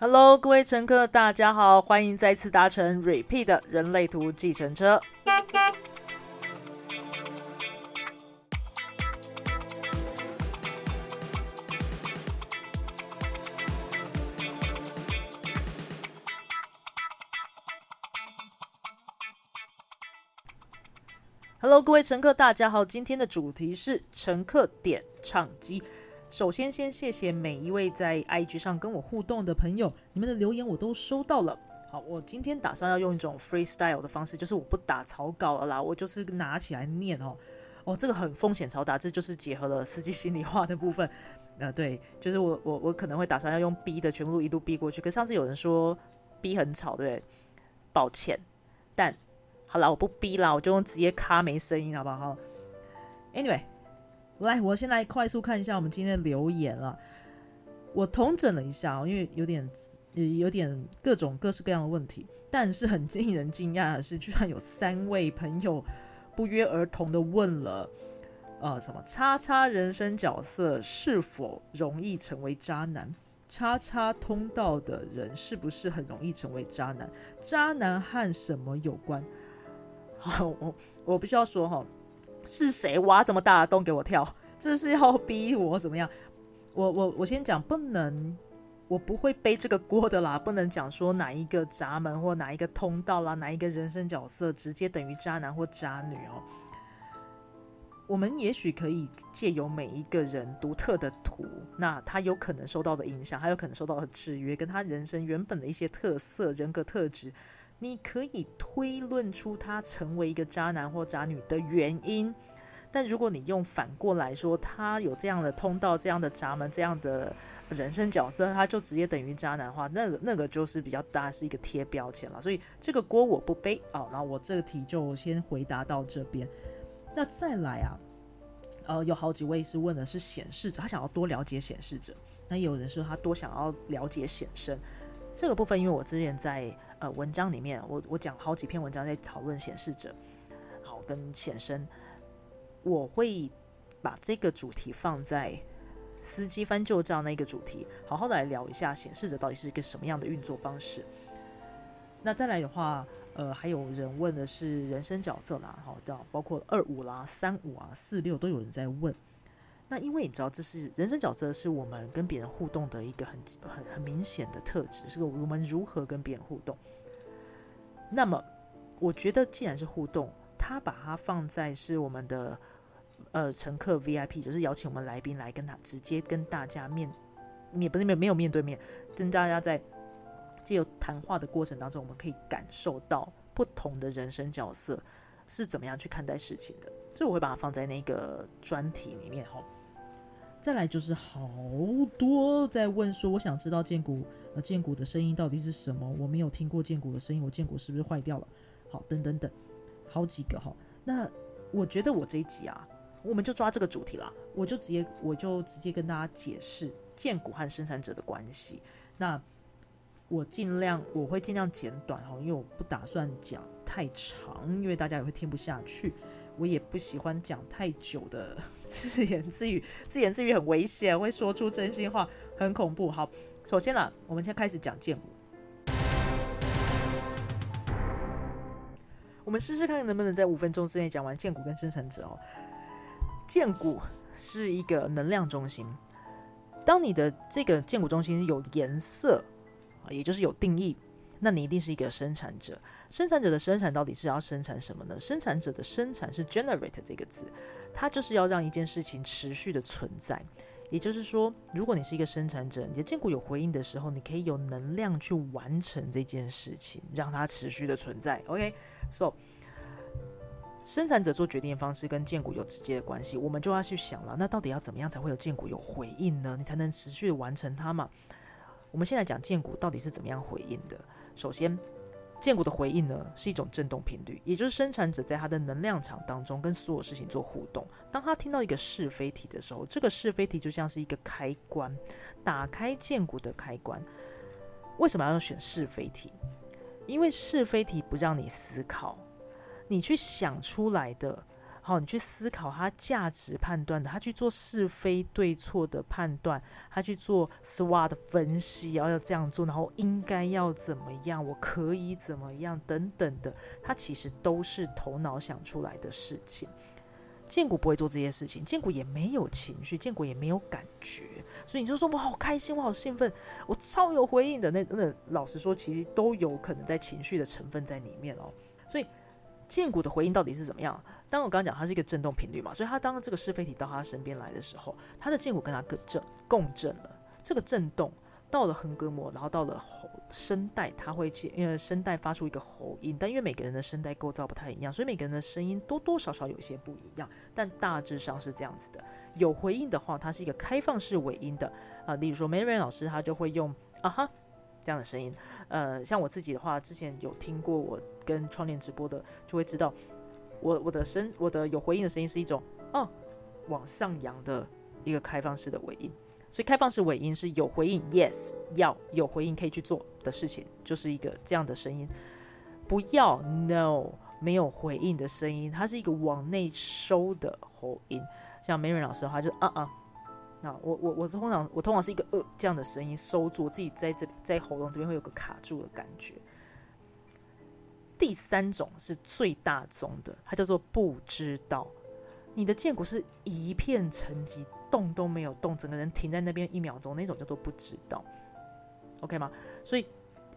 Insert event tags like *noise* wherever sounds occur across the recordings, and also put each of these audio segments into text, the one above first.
Hello，各位乘客，大家好，欢迎再次搭乘 Repeat 的人类图计程车。Hello，各位乘客，大家好，今天的主题是乘客点唱机。首先，先谢谢每一位在 IG 上跟我互动的朋友，你们的留言我都收到了。好，我今天打算要用一种 freestyle 的方式，就是我不打草稿了啦，我就是拿起来念哦。哦，这个很风险超大，这就是结合了司机心里话的部分。*laughs* 呃，对，就是我我我可能会打算要用 B 的全部都一路逼过去。可上次有人说 B 很吵，对？抱歉，但好了，我不逼啦，我就用直接卡没声音，好不好？Anyway。来，我先来快速看一下我们今天的留言了。我统整了一下，因为有点有点各种各式各样的问题，但是很令人惊讶的是，居然有三位朋友不约而同的问了，呃，什么叉叉人生角色是否容易成为渣男？叉叉通道的人是不是很容易成为渣男？渣男和什么有关？*laughs* 好，我我必须要说哈。是谁挖这么大的洞给我跳？*laughs* 这是要逼我怎么样？我我我先讲，不能，我不会背这个锅的啦。不能讲说哪一个闸门或哪一个通道啦，哪一个人生角色直接等于渣男或渣女哦。我们也许可以借由每一个人独特的图，那他有可能受到的影响，还有可能受到的制约，跟他人生原本的一些特色、人格特质。你可以推论出他成为一个渣男或渣女的原因，但如果你用反过来说，他有这样的通道、这样的闸门、这样的人生角色，他就直接等于渣男的话，那个那个就是比较大，是一个贴标签了。所以这个锅我不背啊。然后我这个题就先回答到这边。那再来啊，呃，有好几位是问的是显示者，他想要多了解显示者。那有人说他多想要了解显身。这个部分，因为我之前在呃文章里面，我我讲好几篇文章在讨论显示者，好跟显身，我会把这个主题放在司机翻旧账那个主题，好好的来聊一下显示者到底是一个什么样的运作方式。那再来的话，呃，还有人问的是人生角色啦，好，包括二五啦、三五啊、四六都有人在问。那因为你知道，这是人生角色，是我们跟别人互动的一个很很很明显的特质，是个我们如何跟别人互动。那么，我觉得既然是互动，他把它放在是我们的呃乘客 VIP，就是邀请我们来宾来跟他直接跟大家面面不是没有没有面对面，跟大家在借由谈话的过程当中，我们可以感受到不同的人生角色是怎么样去看待事情的，所以我会把它放在那个专题里面哈。再来就是好多在问说，我想知道剑骨呃剑骨的声音到底是什么？我没有听过剑骨的声音，我剑骨是不是坏掉了？好，等等等，好几个哈。那我觉得我这一集啊，我们就抓这个主题啦，我就直接我就直接跟大家解释剑骨和生产者的关系。那我尽量我会尽量简短哈，因为我不打算讲太长，因为大家也会听不下去。我也不喜欢讲太久的 *laughs* 自言自语，自言自语很危险，会说出真心话，很恐怖。好，首先呢，我们先开始讲剑骨。我们试试看能不能在五分钟之内讲完剑骨跟生成者哦。剑骨是一个能量中心，当你的这个剑骨中心有颜色，也就是有定义。那你一定是一个生产者，生产者的生产到底是要生产什么呢？生产者的生产是 generate 这个字，它就是要让一件事情持续的存在。也就是说，如果你是一个生产者，你的建股有回应的时候，你可以有能量去完成这件事情，让它持续的存在。OK，so 生产者做决定的方式跟建股有直接的关系，我们就要去想了，那到底要怎么样才会有建股有回应呢？你才能持续的完成它嘛？我们现在讲建股到底是怎么样回应的？首先，剑骨的回应呢是一种振动频率，也就是生产者在他的能量场当中跟所有事情做互动。当他听到一个是非题的时候，这个是非题就像是一个开关，打开剑骨的开关。为什么要选是非题？因为是非题不让你思考，你去想出来的好，你去思考他价值判断的，他去做是非对错的判断，他去做 SWOT 分析，然后要这样做，然后应该要怎么样，我可以怎么样等等的，他其实都是头脑想出来的事情。建国不会做这些事情，建国也没有情绪，建国也没有感觉，所以你就说我好开心，我好兴奋，我超有回应的。那那老实说，其实都有可能在情绪的成分在里面哦。所以剑骨的回应到底是怎么样？当我刚刚讲，它是一个振动频率嘛，所以他当这个是非体到他身边来的时候，他的剑骨跟他共振共振了，这个震动到了横膈膜，然后到了喉声带，它会因为声带发出一个喉音，但因为每个人的声带构造不太一样，所以每个人的声音多多少少有些不一样，但大致上是这样子的。有回应的话，它是一个开放式尾音的啊，例如说 Mary 老师他就会用啊哈这样的声音，呃，像我自己的话，之前有听过我跟窗帘直播的，就会知道。我我的声我的有回应的声音是一种哦往上扬的一个开放式的尾音，所以开放式尾音是有回应，yes 要有回应可以去做的事情，就是一个这样的声音。不要 no 没有回应的声音，它是一个往内收的喉音。像梅瑞老师的话就啊啊，那我我我通常我通常是一个呃这样的声音收住，我自己在这在喉咙这边会有个卡住的感觉。第三种是最大宗的，它叫做不知道。你的剑骨是一片沉寂，动都没有动，整个人停在那边一秒钟，那种叫做不知道。OK 吗？所以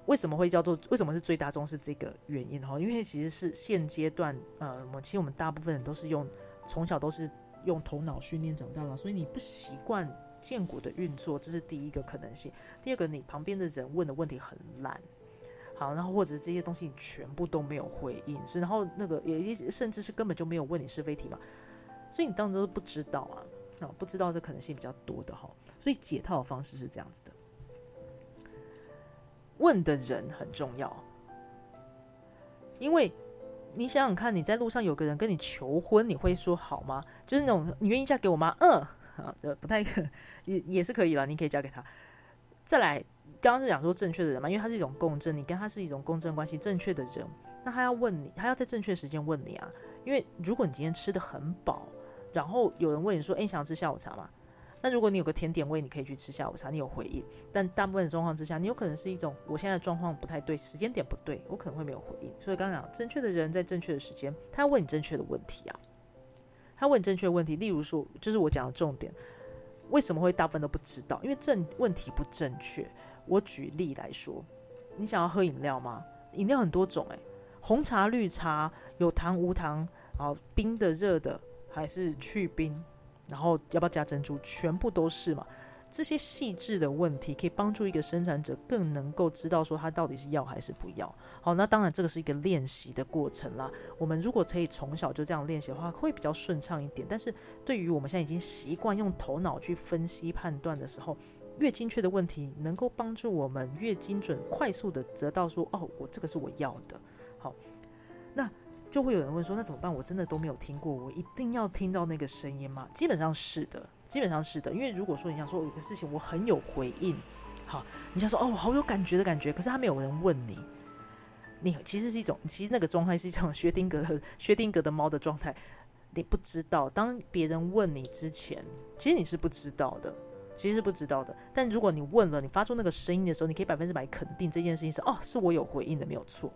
为什么会叫做为什么是最大宗是这个原因哈？因为其实是现阶段呃，我其实我们大部分人都是用从小都是用头脑训练长大了，所以你不习惯建骨的运作，这是第一个可能性。第二个，你旁边的人问的问题很烂。好，然后或者这些东西你全部都没有回应，所以然后那个也甚至是根本就没有问你是非题嘛，所以你当时都不知道啊，啊不知道这可能性比较多的哈，所以解套的方式是这样子的，问的人很重要，因为你想想看，你在路上有个人跟你求婚，你会说好吗？就是那种你愿意嫁给我吗？嗯，啊，不太可也也是可以了，你可以嫁给他，再来。刚刚是讲说正确的人嘛，因为他是一种共振，你跟他是一种共振关系，正确的人，那他要问你，他要在正确时间问你啊。因为如果你今天吃的很饱，然后有人问你说，哎，你想吃下午茶吗？那如果你有个甜点味，你可以去吃下午茶，你有回应。但大部分的状况之下，你有可能是一种，我现在状况不太对，时间点不对，我可能会没有回应。所以刚刚讲，正确的人在正确的时间，他要问你正确的问题啊。他问你正确的问题，例如说，就是我讲的重点，为什么会大部分都不知道？因为正问题不正确。我举例来说，你想要喝饮料吗？饮料很多种诶，红茶、绿茶，有糖无糖，然后冰的、热的，还是去冰，然后要不要加珍珠，全部都是嘛。这些细致的问题可以帮助一个生产者更能够知道说他到底是要还是不要。好，那当然这个是一个练习的过程啦。我们如果可以从小就这样练习的话，会比较顺畅一点。但是对于我们现在已经习惯用头脑去分析判断的时候，越精确的问题，能够帮助我们越精准、快速的得到说，哦，我这个是我要的。好，就会有人问说，那怎么办？我真的都没有听过，我一定要听到那个声音吗？基本上是的，基本上是的。因为如果说你想说有个事情我很有回应，好，你想说哦，好有感觉的感觉，可是他没有人问你，你其实是一种，其实那个状态是一种薛定格的 *laughs* 薛定格的猫的状态，你不知道。当别人问你之前，其实你是不知道的。其实是不知道的，但如果你问了，你发出那个声音的时候，你可以百分之百肯定这件事情是哦，是我有回应的，没有错。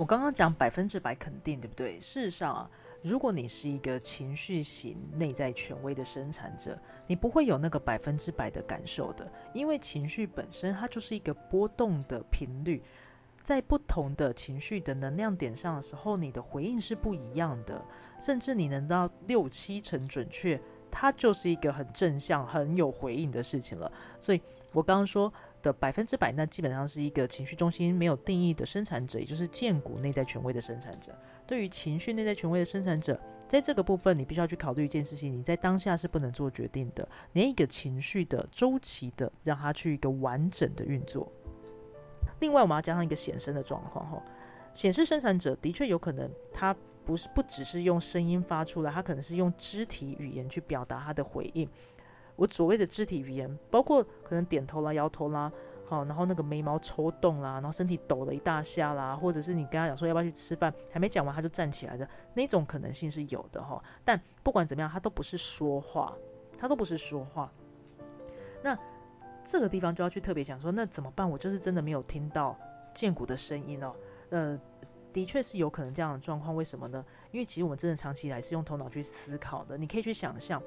我刚刚讲百分之百肯定，对不对？事实上啊，如果你是一个情绪型内在权威的生产者，你不会有那个百分之百的感受的，因为情绪本身它就是一个波动的频率，在不同的情绪的能量点上的时候，你的回应是不一样的，甚至你能到六七成准确。它就是一个很正向、很有回应的事情了。所以我刚刚说的百分之百，那基本上是一个情绪中心没有定义的生产者，也就是建股内在权威的生产者。对于情绪内在权威的生产者，在这个部分，你必须要去考虑一件事情：你在当下是不能做决定的，连一个情绪的周期的，让它去一个完整的运作。另外，我们要加上一个显身的状况哈，显示生产者的确有可能他。不是不只是用声音发出来，他可能是用肢体语言去表达他的回应。我所谓的肢体语言，包括可能点头啦、摇头啦，好，然后那个眉毛抽动啦，然后身体抖了一大下啦，或者是你跟他讲说要不要去吃饭，还没讲完他就站起来的那种可能性是有的哈。但不管怎么样，他都不是说话，他都不是说话。那这个地方就要去特别讲说，那怎么办？我就是真的没有听到剑骨的声音哦。呃，的确是有可能这样的状况，为什么呢？因为其实我们真的长期以来是用头脑去思考的，你可以去想象。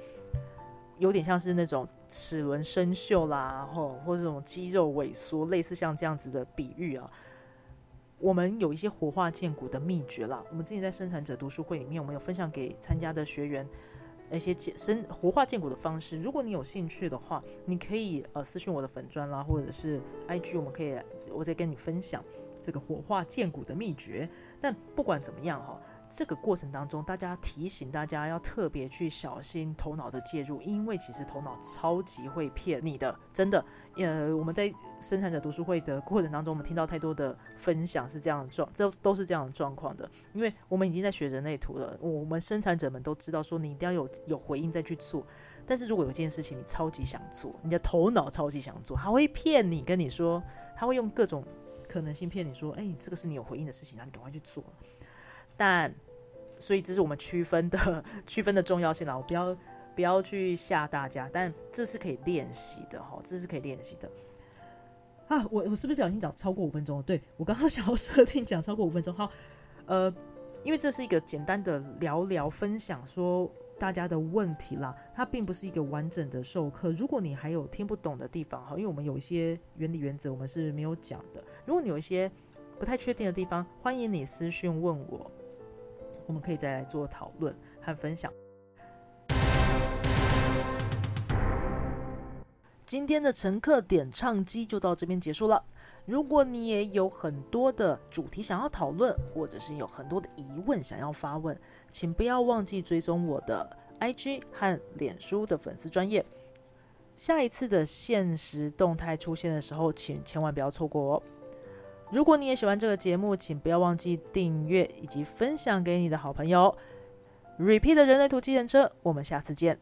有点像是那种齿轮生锈啦，或或这种肌肉萎缩，类似像这样子的比喻啊。我们有一些活化健骨的秘诀啦。我们之前在生产者读书会里面，我们有分享给参加的学员一些健生活化健骨的方式。如果你有兴趣的话，你可以呃私信我的粉砖啦，或者是 IG，我们可以我再跟你分享这个火化健骨的秘诀。但不管怎么样哈。这个过程当中，大家提醒大家要特别去小心头脑的介入，因为其实头脑超级会骗你的，真的。呃，我们在生产者读书会的过程当中，我们听到太多的分享是这样的状，这都是这样的状况的。因为我们已经在学人类图了，我们生产者们都知道说，你一定要有有回应再去做。但是如果有一件事情你超级想做，你的头脑超级想做，他会骗你，跟你说，他会用各种可能性骗你说，哎，这个是你有回应的事情，那你赶快去做。但，所以这是我们区分的区分的重要性啦。我不要不要去吓大家，但这是可以练习的哈，这是可以练习的。啊，我我是不是不小心讲超过五分钟了？对我刚刚 *laughs* 想要设定讲超过五分钟。好，呃，因为这是一个简单的聊聊分享，说大家的问题啦，它并不是一个完整的授课。如果你还有听不懂的地方哈，因为我们有一些原理原则我们是没有讲的。如果你有一些不太确定的地方，欢迎你私讯问我。我们可以再来做讨论和分享。今天的乘客点唱机就到这边结束了。如果你也有很多的主题想要讨论，或者是有很多的疑问想要发问，请不要忘记追踪我的 IG 和脸书的粉丝专业。下一次的现实动态出现的时候，请千万不要错过哦。如果你也喜欢这个节目，请不要忘记订阅以及分享给你的好朋友。Repeat 的人类图计程车，我们下次见。